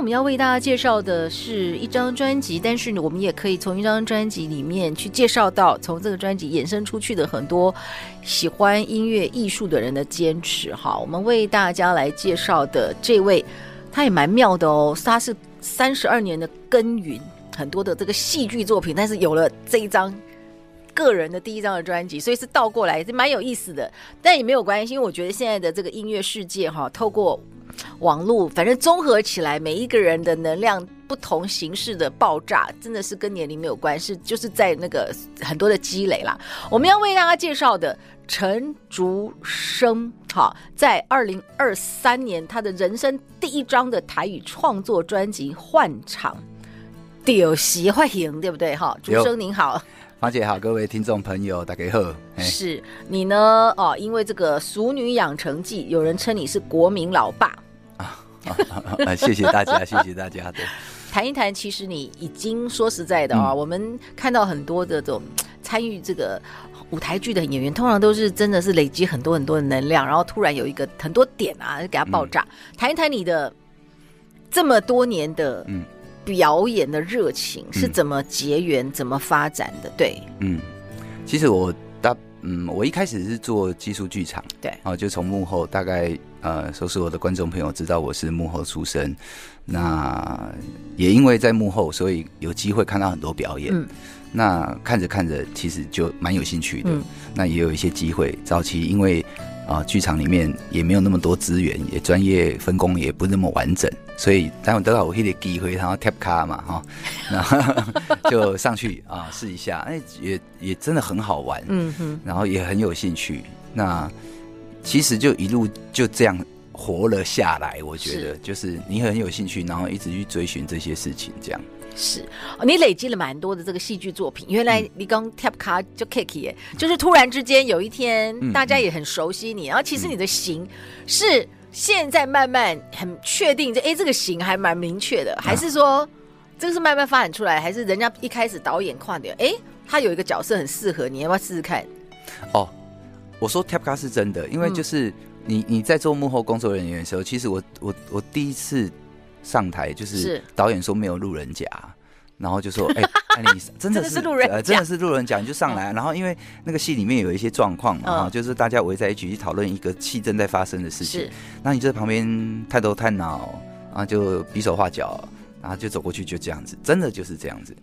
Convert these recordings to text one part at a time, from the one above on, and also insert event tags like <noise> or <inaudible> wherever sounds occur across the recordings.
我们要为大家介绍的是一张专辑，但是我们也可以从一张专辑里面去介绍到从这个专辑衍生出去的很多喜欢音乐艺术的人的坚持。哈，我们为大家来介绍的这位，他也蛮妙的哦，他是三十二年的耕耘，很多的这个戏剧作品，但是有了这一张个人的第一张的专辑，所以是倒过来也，是蛮有意思的。但也没有关系，因为我觉得现在的这个音乐世界哈，透过网络，反正综合起来，每一个人的能量不同形式的爆炸，真的是跟年龄没有关系，就是在那个很多的积累啦。我们要为大家介绍的陈竹生，哈，在二零二三年他的人生第一张的台语创作专辑《换场》，屌席欢赢，对不对？哈，竹生您好，芳姐好，各位听众朋友大家好。是你呢？哦，因为这个《熟女养成记》，有人称你是国民老爸。啊，谢谢大家，<laughs> 谢谢大家。对，谈一谈，其实你已经说实在的啊、我们看到很多的这种参与这个舞台剧的演员，通常都是真的是累积很多很多的能量，然后突然有一个很多点啊，给它爆炸。谈、嗯、一谈你的这么多年的表演的热情是怎么结缘、嗯、怎么发展的？对，嗯，其实我大嗯，我一开始是做技术剧场，对，然后就从幕后大概。呃，说是我的观众朋友知道我是幕后出身，那也因为在幕后，所以有机会看到很多表演。嗯、那看着看着，其实就蛮有兴趣的。嗯、那也有一些机会。早期因为啊，剧、呃、场里面也没有那么多资源，也专业分工也不那么完整，所以待会得到我一点机会，然后 tap 卡嘛，哈，<laughs> 然后就上去啊试一下，哎，也也真的很好玩。嗯哼，然后也很有兴趣。那。其实就一路就这样活了下来，我觉得就是你很有兴趣，然后一直去追寻这些事情，这样是。你累积了蛮多的这个戏剧作品，原来你刚 tap 卡就 kick 耶就是突然之间有一天大家也很熟悉你，然后其实你的型是现在慢慢很确定，这哎这个型还蛮明确的，还是说这个是慢慢发展出来，还是人家一开始导演看的，哎他有一个角色很适合你，要不要试试看？哦。我说 tap 卡是真的，因为就是你你在做幕后工作人员的时候，其实我我我第一次上台就是导演说没有路人甲，然后就说哎，那 <laughs> 你真的是路人，真的是路人甲，你就上来。然后因为那个戏里面有一些状况嘛，哈，就是大家围在一起去讨论一个戏正在发生的事情，那你就在旁边探头探脑，然后就比手画脚。然后就走过去，就这样子，真的就是这样子，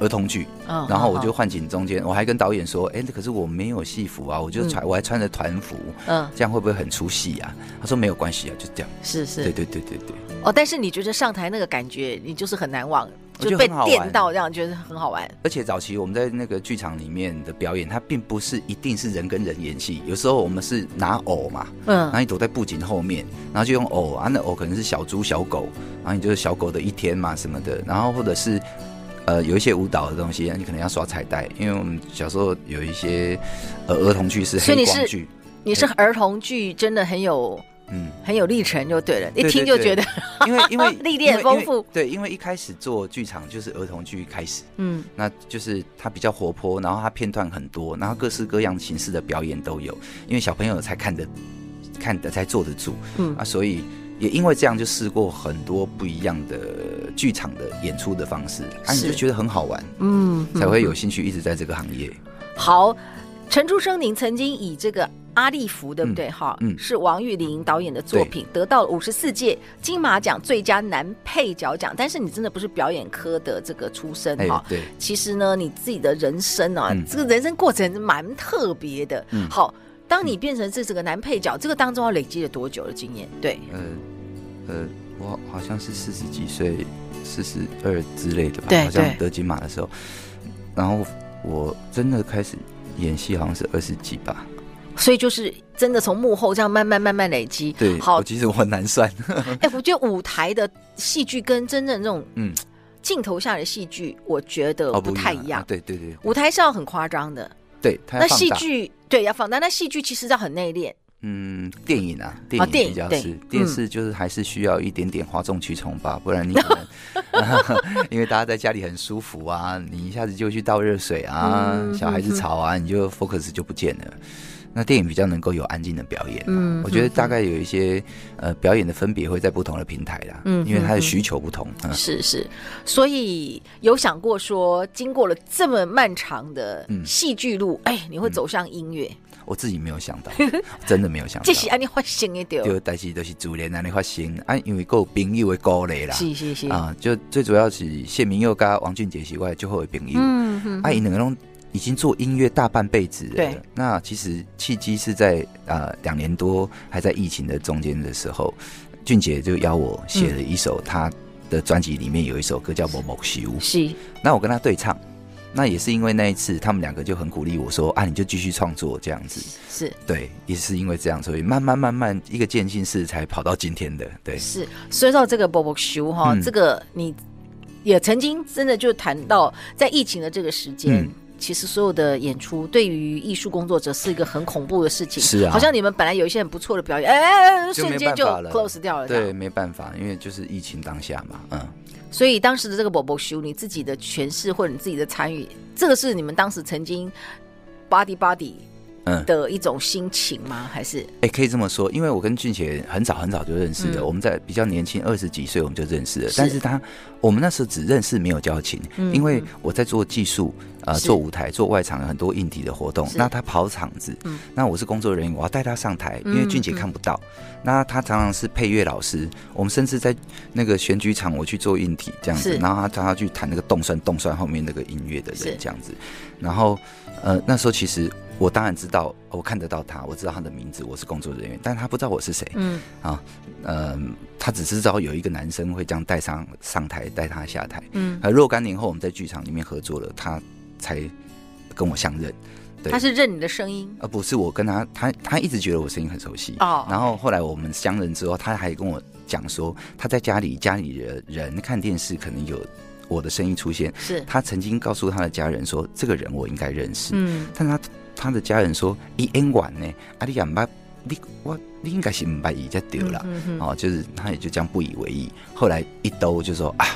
儿童剧。嗯，然后我就换景中间，我还跟导演说：“哎，可是我没有戏服啊，我就穿，我还穿着团服，嗯，这样会不会很出戏啊？”他说：“没有关系啊，就这样。”是是，对对对对对。哦，但是你觉得上台那个感觉，你就是很难忘。就被电到，这样觉得很好玩。而且早期我们在那个剧场里面的表演，它并不是一定是人跟人演戏，有时候我们是拿偶嘛，嗯，然后你躲在布景后面，然后就用偶啊，那偶可能是小猪、小狗，然后你就是小狗的一天嘛什么的，然后或者是呃有一些舞蹈的东西，你可能要耍彩带，因为我们小时候有一些呃儿童剧是黑光剧，你是儿童剧真的很有。嗯，很有历程就对了，一听就觉得，因为 <laughs> 因为历练很丰富。对，因为一开始做剧场就是儿童剧开始，嗯，那就是它比较活泼，然后它片段很多，然后各式各样形式的表演都有，因为小朋友才看得看得才坐得住，嗯啊，所以也因为这样就试过很多不一样的剧场的演出的方式，啊，你就觉得很好玩，嗯，才会有兴趣一直在这个行业。好，陈竹生，您曾经以这个。阿利福对不对？哈、嗯，是王玉玲导演的作品，得到了五十四届金马奖最佳男配角奖。但是你真的不是表演科的这个出身哈、哎。对，其实呢，你自己的人生啊，嗯、这个人生过程蛮特别的。嗯，好，当你变成这这个男配角，这个当中要累积了多久的经验？对，呃呃，我好像是四十几岁，四十二之类的吧。对，好像得金马的时候，然后我真的开始演戏，好像是二十几吧。所以就是真的从幕后这样慢慢慢慢累积。对，好，其实我很难算。<laughs> 哎、欸，我觉得舞台的戏剧跟真正这种嗯镜头下的戏剧，我觉得不太一样。哦啊、对对对，舞台是要很夸张的。对，那戏剧对要放大，那戏剧其实要很内敛。嗯，电影啊，电影比较是，哦、电视就是还是需要一点点哗众取宠吧，嗯、<laughs> 不然你可能，<laughs> 因为大家在家里很舒服啊，你一下子就去倒热水啊，嗯、小孩子吵啊，嗯、你就 focus 就不见了。那电影比较能够有安静的表演，嗯，我觉得大概有一些呃表演的分别会在不同的平台啦，嗯，因为它的需求不同，嗯、是是，所以有想过说，经过了这么漫长的戏剧路，哎、嗯，你会走向音乐？我自己没有想到，真的没有想到。<laughs> 这是安尼发生的对，就但是都是自然安尼发生，啊，因为够朋友的鼓励啦，是是是，啊，就最主要是谢明佑跟王俊杰是我最好的朋友，嗯嗯，啊，因两个拢。已经做音乐大半辈子了。对，那其实契机是在呃两年多还在疫情的中间的时候，俊杰就邀我写了一首他的专辑，里面有一首歌叫《某某修》。是，那我跟他对唱，那也是因为那一次，他们两个就很鼓励我说：“啊，你就继续创作这样子。”是，对，也是因为这样，所以慢慢慢慢一个渐进式才跑到今天的。对，是。说到这个《默默修》哈，这个你也曾经真的就谈到在疫情的这个时间。嗯其实所有的演出对于艺术工作者是一个很恐怖的事情，是啊，好像你们本来有一些很不错的表演，哎，瞬间就 close 掉了，对，没办法，因为就是疫情当下嘛，嗯。所以当时的这个宝宝修，你自己的诠释或者你自己的参与，这个是你们当时曾经 body body。嗯。的一种心情吗？还是？哎、欸，可以这么说，因为我跟俊杰很早很早就认识的，嗯、我们在比较年轻二十几岁我们就认识了，是。但是他我们那时候只认识没有交情，嗯、因为我在做技术，呃，做舞台做外场很多硬体的活动，那他跑场子，嗯、那我是工作人员，我要带他上台，因为俊杰看不到，嗯、那他常常是配乐老师，我们甚至在那个选举场我去做硬体这样子，然后他他要去弹那个动算动算后面那个音乐的人这样子，然后呃那时候其实。我当然知道，我看得到他，我知道他的名字，我是工作人员，但他不知道我是谁。嗯，啊，呃，他只是知道有一个男生会这样带上上台，带他下台。嗯，而若干年后我们在剧场里面合作了，他才跟我相认。对，他是认你的声音，而不是我跟他，他他一直觉得我声音很熟悉。哦，然后后来我们相认之后，他还跟我讲说，他在家里家里的人看电视可能有我的声音出现。是，他曾经告诉他的家人说，这个人我应该认识。嗯，但他。他的家人说：“伊演完呢，啊，你也唔捌，你我你应该是唔捌伊才对啦，嗯嗯嗯哦，就是他也就这样不以为意。后来一兜就说啊。”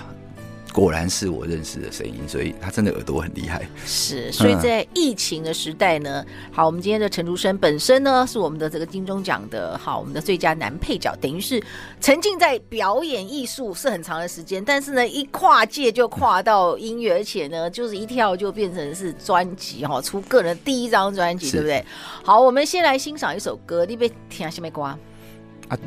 果然是我认识的声音，所以他真的耳朵很厉害。是，所以在疫情的时代呢，嗯、好，我们今天的陈竹生本身呢是我们的这个金钟奖的好，我们的最佳男配角，等于是沉浸在表演艺术是很长的时间，但是呢，一跨界就跨到音乐，嗯、而且呢，就是一跳就变成是专辑哈，出个人第一张专辑，是对不对？好，我们先来欣赏一首歌，你别听什么歌啊？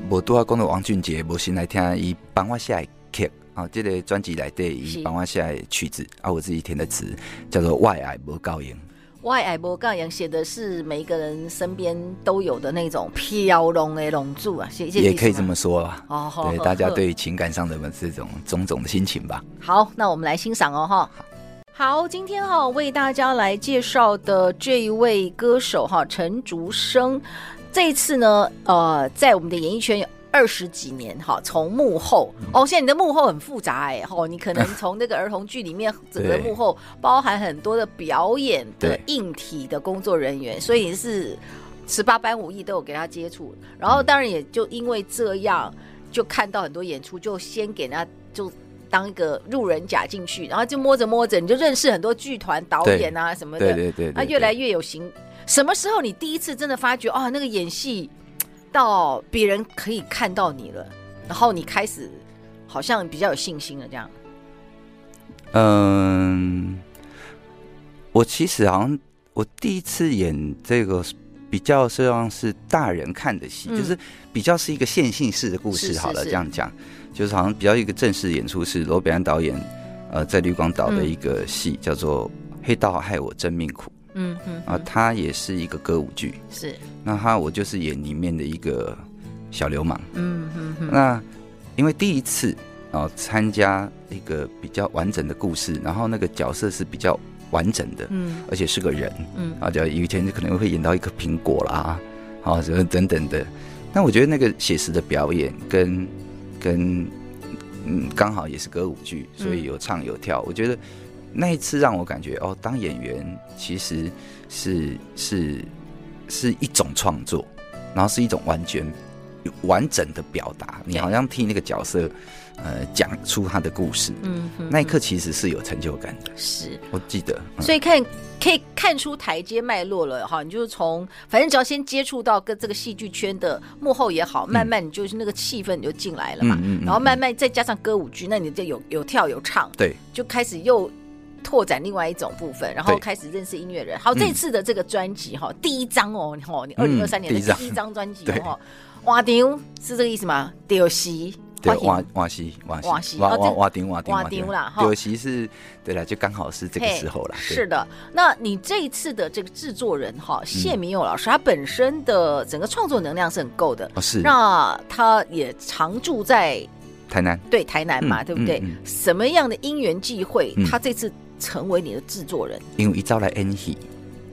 我都要讲到王俊杰，我先来听伊帮我写的曲。啊，这个专辑来对，帮我写曲子，是啊，我自己填的词叫做《外爱无够用》。我爱无够用写的是每一个人身边都有的那种飘龙的龙柱啊，谢谢。也可以这么说啊。哦，对，大家对情感上的这种种种的心情吧。好，那我们来欣赏哦，哈。好，今天哈为大家来介绍的这一位歌手哈陈竹生，这一次呢，呃，在我们的演艺圈有。二十几年哈，从幕后哦，现在你的幕后很复杂哎，<laughs> 吼，你可能从那个儿童剧里面整个 <laughs> 幕后包含很多的表演的硬体的工作人员，所以是十八般武艺都有给他接触。然后当然也就因为这样，就看到很多演出，就先给他就当一个路人甲进去，然后就摸着摸着，你就认识很多剧团导演啊什么的，对对对，他越来越有型。什么时候你第一次真的发觉啊，那个演戏？到别人可以看到你了，然后你开始好像比较有信心了，这样。嗯，我其实好像我第一次演这个比较像是大人看的戏，嗯、就是比较是一个线性式的故事。好了，这样讲，就是好像比较一个正式演出是罗北安导演呃在绿光岛的一个戏，嗯、叫做《黑道害我真命苦》。嗯嗯啊，他也是一个歌舞剧，是。那他我就是演里面的一个小流氓，嗯嗯嗯。那因为第一次啊参加一个比较完整的故事，然后那个角色是比较完整的，嗯，而且是个人，嗯，啊，叫以前可能会演到一颗苹果啦，啊，什么等等的。那我觉得那个写实的表演跟跟嗯，刚好也是歌舞剧，所以有唱有跳。嗯、我觉得那一次让我感觉哦，当演员其实是是是一种创作，然后是一种完全完整的表达。你好像替那个角色呃讲出他的故事，嗯，那一刻其实是有成就感的。是，我记得，嗯、所以看。可以看出台阶脉络了哈，你就是从反正只要先接触到跟这个戏剧圈的幕后也好，慢慢你就是那个气氛你就进来了嘛，嗯、然后慢慢再加上歌舞剧，那你就有有跳有唱，对，就开始又拓展另外一种部分，然后开始认识音乐人。好，这次的这个专辑哈，第一张哦，你你二零二三年的第一张。专辑哦，哇丢是这个意思吗？丢西。对，瓦瓦西瓦西。瓦瓦瓦丁瓦丁瓦丁啦，哈，有其是，对了，就刚好是这个时候了。是的，那你这一次的这个制作人哈，谢铭祐老师，他本身的整个创作能量是很够的，是。那他也常住在台南，对台南嘛，对不对？什么样的因缘际会，他这次成为你的制作人？因为一招来演戏。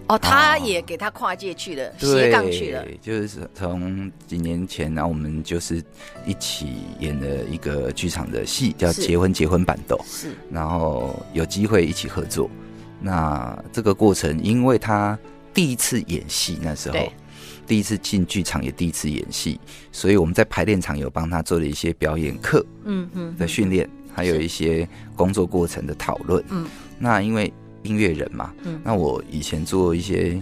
哦，他也给他跨界去了，斜杠去了。就是从几年前，然后我们就是一起演了一个剧场的戏，叫《结婚结婚板斗》，是。然后有机会一起合作。那这个过程，因为他第一次演戏，那时候第一次进剧场，也第一次演戏，所以我们在排练场有帮他做了一些表演课，嗯嗯的训练，还有一些工作过程的讨论。嗯，那因为。音乐人嘛，嗯，那我以前做一些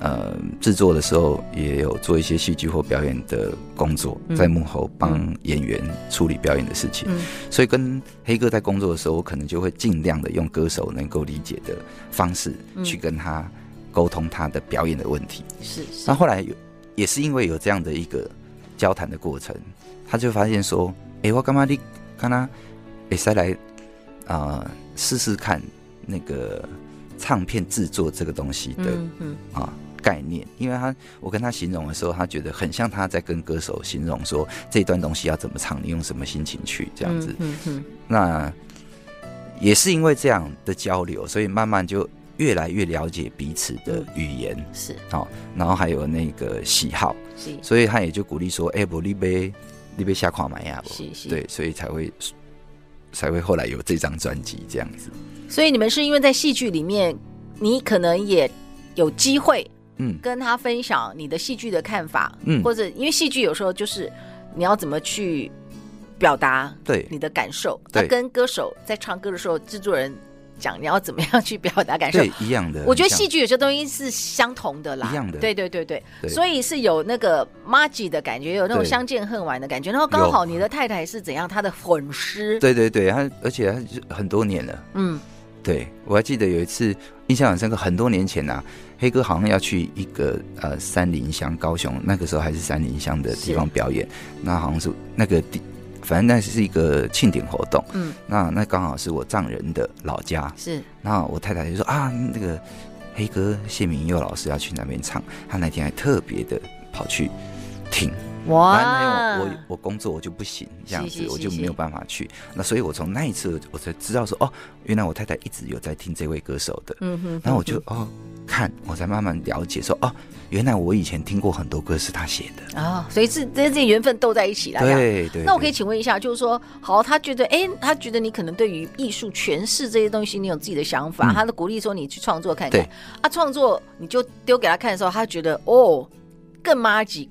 呃制作的时候，也有做一些戏剧或表演的工作，在幕后帮演员处理表演的事情，嗯，所以跟黑哥在工作的时候，我可能就会尽量的用歌手能够理解的方式去跟他沟通他的表演的问题，是。那后来有也是因为有这样的一个交谈的过程，他就发现说，哎，我干嘛你看他，哎，再来啊试试看。那个唱片制作这个东西的啊概念，因为他我跟他形容的时候，他觉得很像他在跟歌手形容说，这段东西要怎么唱，你用什么心情去这样子。那也是因为这样的交流，所以慢慢就越来越了解彼此的语言。是。好，然后还有那个喜好，所以他也就鼓励说，哎，不，你别你别瞎看买呀，对，所以才会才会后来有这张专辑这样子。所以你们是因为在戏剧里面，你可能也有机会，嗯，跟他分享你的戏剧的看法，嗯，或者因为戏剧有时候就是你要怎么去表达对。你的感受，对，跟歌手在唱歌的时候，制作人讲你要怎么样去表达感受，对，一样的。我觉得戏剧有些东西是相同的啦，一样的，对对对对，所以是有那个麻吉的感觉，有那种相见恨晚的感觉。然后刚好你的太太是怎样，她的粉丝，对对对，她而且她很多年了，嗯。对，我还记得有一次印象很深刻，很多年前呐、啊，黑哥好像要去一个呃三林乡高雄，那个时候还是三林乡的地方表演，那好像是那个地，反正那是一个庆典活动，嗯，那那刚好是我丈人的老家，是，那我太太就说啊，那个黑哥谢明佑老师要去那边唱，他那天还特别的跑去听。哇！我我工作我就不行，这样子我就没有办法去。那所以，我从那一次我才知道说，哦，原来我太太一直有在听这位歌手的。嗯哼。然后我就哦看，我才慢慢了解说，哦，原来我以前听过很多歌是他写的啊。所以是这这些缘分都在一起了。对对。那我可以请问一下，就是说，好，他觉得，哎，他觉得你可能对于艺术诠释这些东西，你有自己的想法，他的鼓励说你去创作看看。对。啊，创作你就丢给他看的时候，他觉得哦，更麻吉。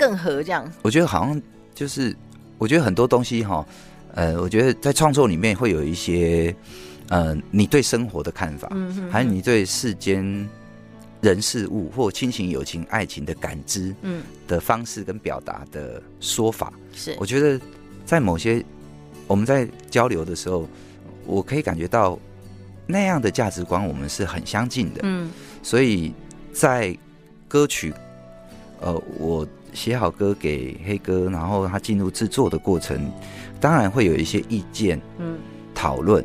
更合这样，我觉得好像就是，我觉得很多东西哈，呃，我觉得在创作里面会有一些，呃，你对生活的看法，嗯哼，还有你对世间人事物或亲情、友情、爱情的感知，嗯，的方式跟表达的说法，是，我觉得在某些我们在交流的时候，我可以感觉到那样的价值观我们是很相近的，嗯，所以在歌曲，呃，我。写好歌给黑哥，然后他进入制作的过程，当然会有一些意见，嗯，讨论，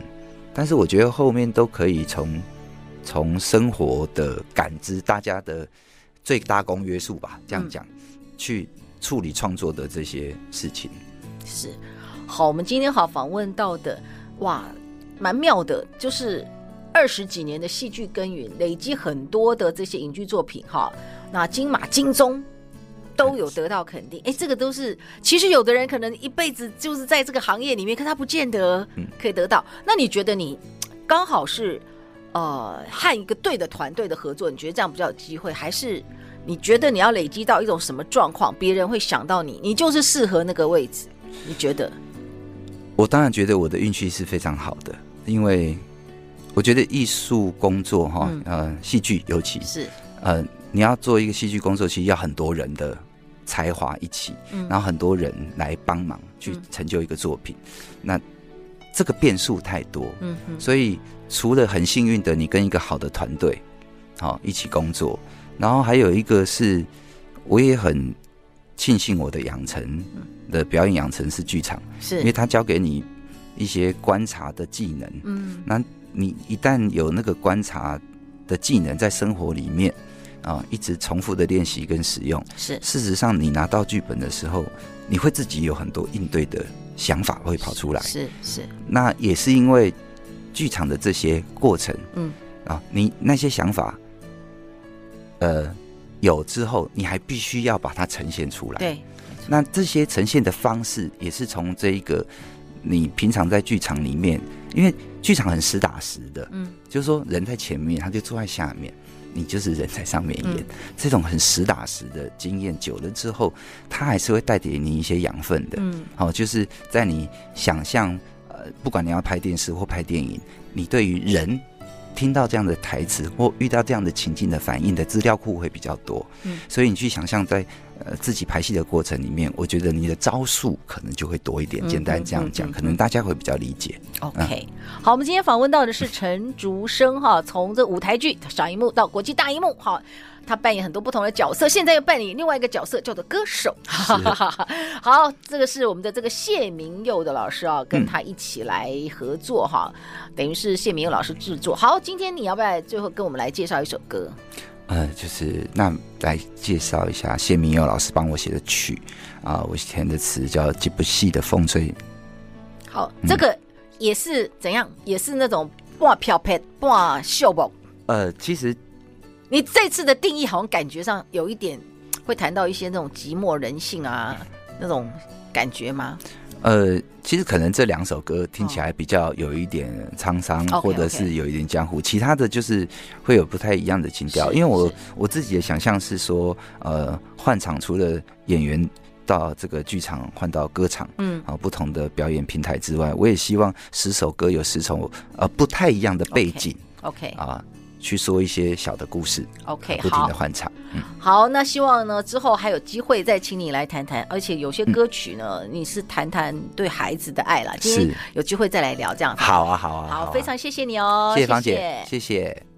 但是我觉得后面都可以从从生活的感知，大家的最大公约数吧，这样讲，嗯，去处理创作的这些事情。是，好，我们今天好访问到的，哇，蛮妙的，就是二十几年的戏剧耕耘，累积很多的这些影剧作品哈，那金马、金钟都有得到肯定。哎，这个都是其实有的人可能一辈子就是在这个行业里面，可他不见得可以得到。嗯、那你觉得你刚好是呃和一个对的团队的合作，你觉得这样比较有机会，还是你觉得你要累积到一种什么状况，别人会想到你，你就是适合那个位置？你觉得？我当然觉得我的运气是非常好的，因为我觉得艺术工作哈，嗯、呃，戏剧尤其是呃，你要做一个戏剧工作，其实要很多人的才华一起，嗯、然后很多人来帮忙去成就一个作品，嗯、那这个变数太多，所以除了很幸运的你跟一个好的团队好一起工作，然后还有一个是，我也很庆幸我的养成。嗯。的表演养成是剧场，是。因为他教给你一些观察的技能。嗯，那你一旦有那个观察的技能在生活里面啊，一直重复的练习跟使用，是事实上你拿到剧本的时候，你会自己有很多应对的想法会跑出来。是是，是那也是因为剧场的这些过程，嗯啊，你那些想法，呃，有之后，你还必须要把它呈现出来。对。那这些呈现的方式也是从这一个你平常在剧场里面，因为剧场很实打实的，嗯，就是说人在前面，他就坐在下面，你就是人在上面演，嗯、这种很实打实的经验久了之后，他还是会带给你一些养分的，嗯，好，就是在你想象，呃，不管你要拍电视或拍电影，你对于人。听到这样的台词或遇到这样的情境的反应的资料库会比较多，嗯，所以你去想象在呃自己排戏的过程里面，我觉得你的招数可能就会多一点。简单这样讲，可能大家会比较理解。OK，好，我们今天访问到的是陈竹生哈，从这舞台剧小荧幕到国际大荧幕，哈。他扮演很多不同的角色，现在又扮演另外一个角色，叫做歌手。<laughs> 好，这个是我们的这个谢明佑的老师啊，跟他一起来合作哈，嗯、等于是谢明佑老师制作。好，今天你要不要最后跟我们来介绍一首歌？呃，就是那来介绍一下谢明佑老师帮我写的曲啊、呃，我填的词叫《这部戏的风吹》。好，这个也是怎样？也是那种半飘撇半秀蹦。呃，其实。你这次的定义好像感觉上有一点会谈到一些那种寂寞人性啊，那种感觉吗？呃，其实可能这两首歌听起来比较有一点沧桑，或者是有一点江湖，其他的就是会有不太一样的情调。因为我我自己的想象是说，呃，换场除了演员到这个剧场换到歌场，嗯，啊，不同的表演平台之外，我也希望十首歌有十首呃不太一样的背景，OK 啊。去说一些小的故事，OK，不停的换场，嗯，好，那希望呢之后还有机会再请你来谈谈，而且有些歌曲呢，嗯、你是谈谈对孩子的爱啦，今天有机会再来聊这样，好啊，好啊，好，非常谢谢你哦，谢谢芳姐，谢谢。谢谢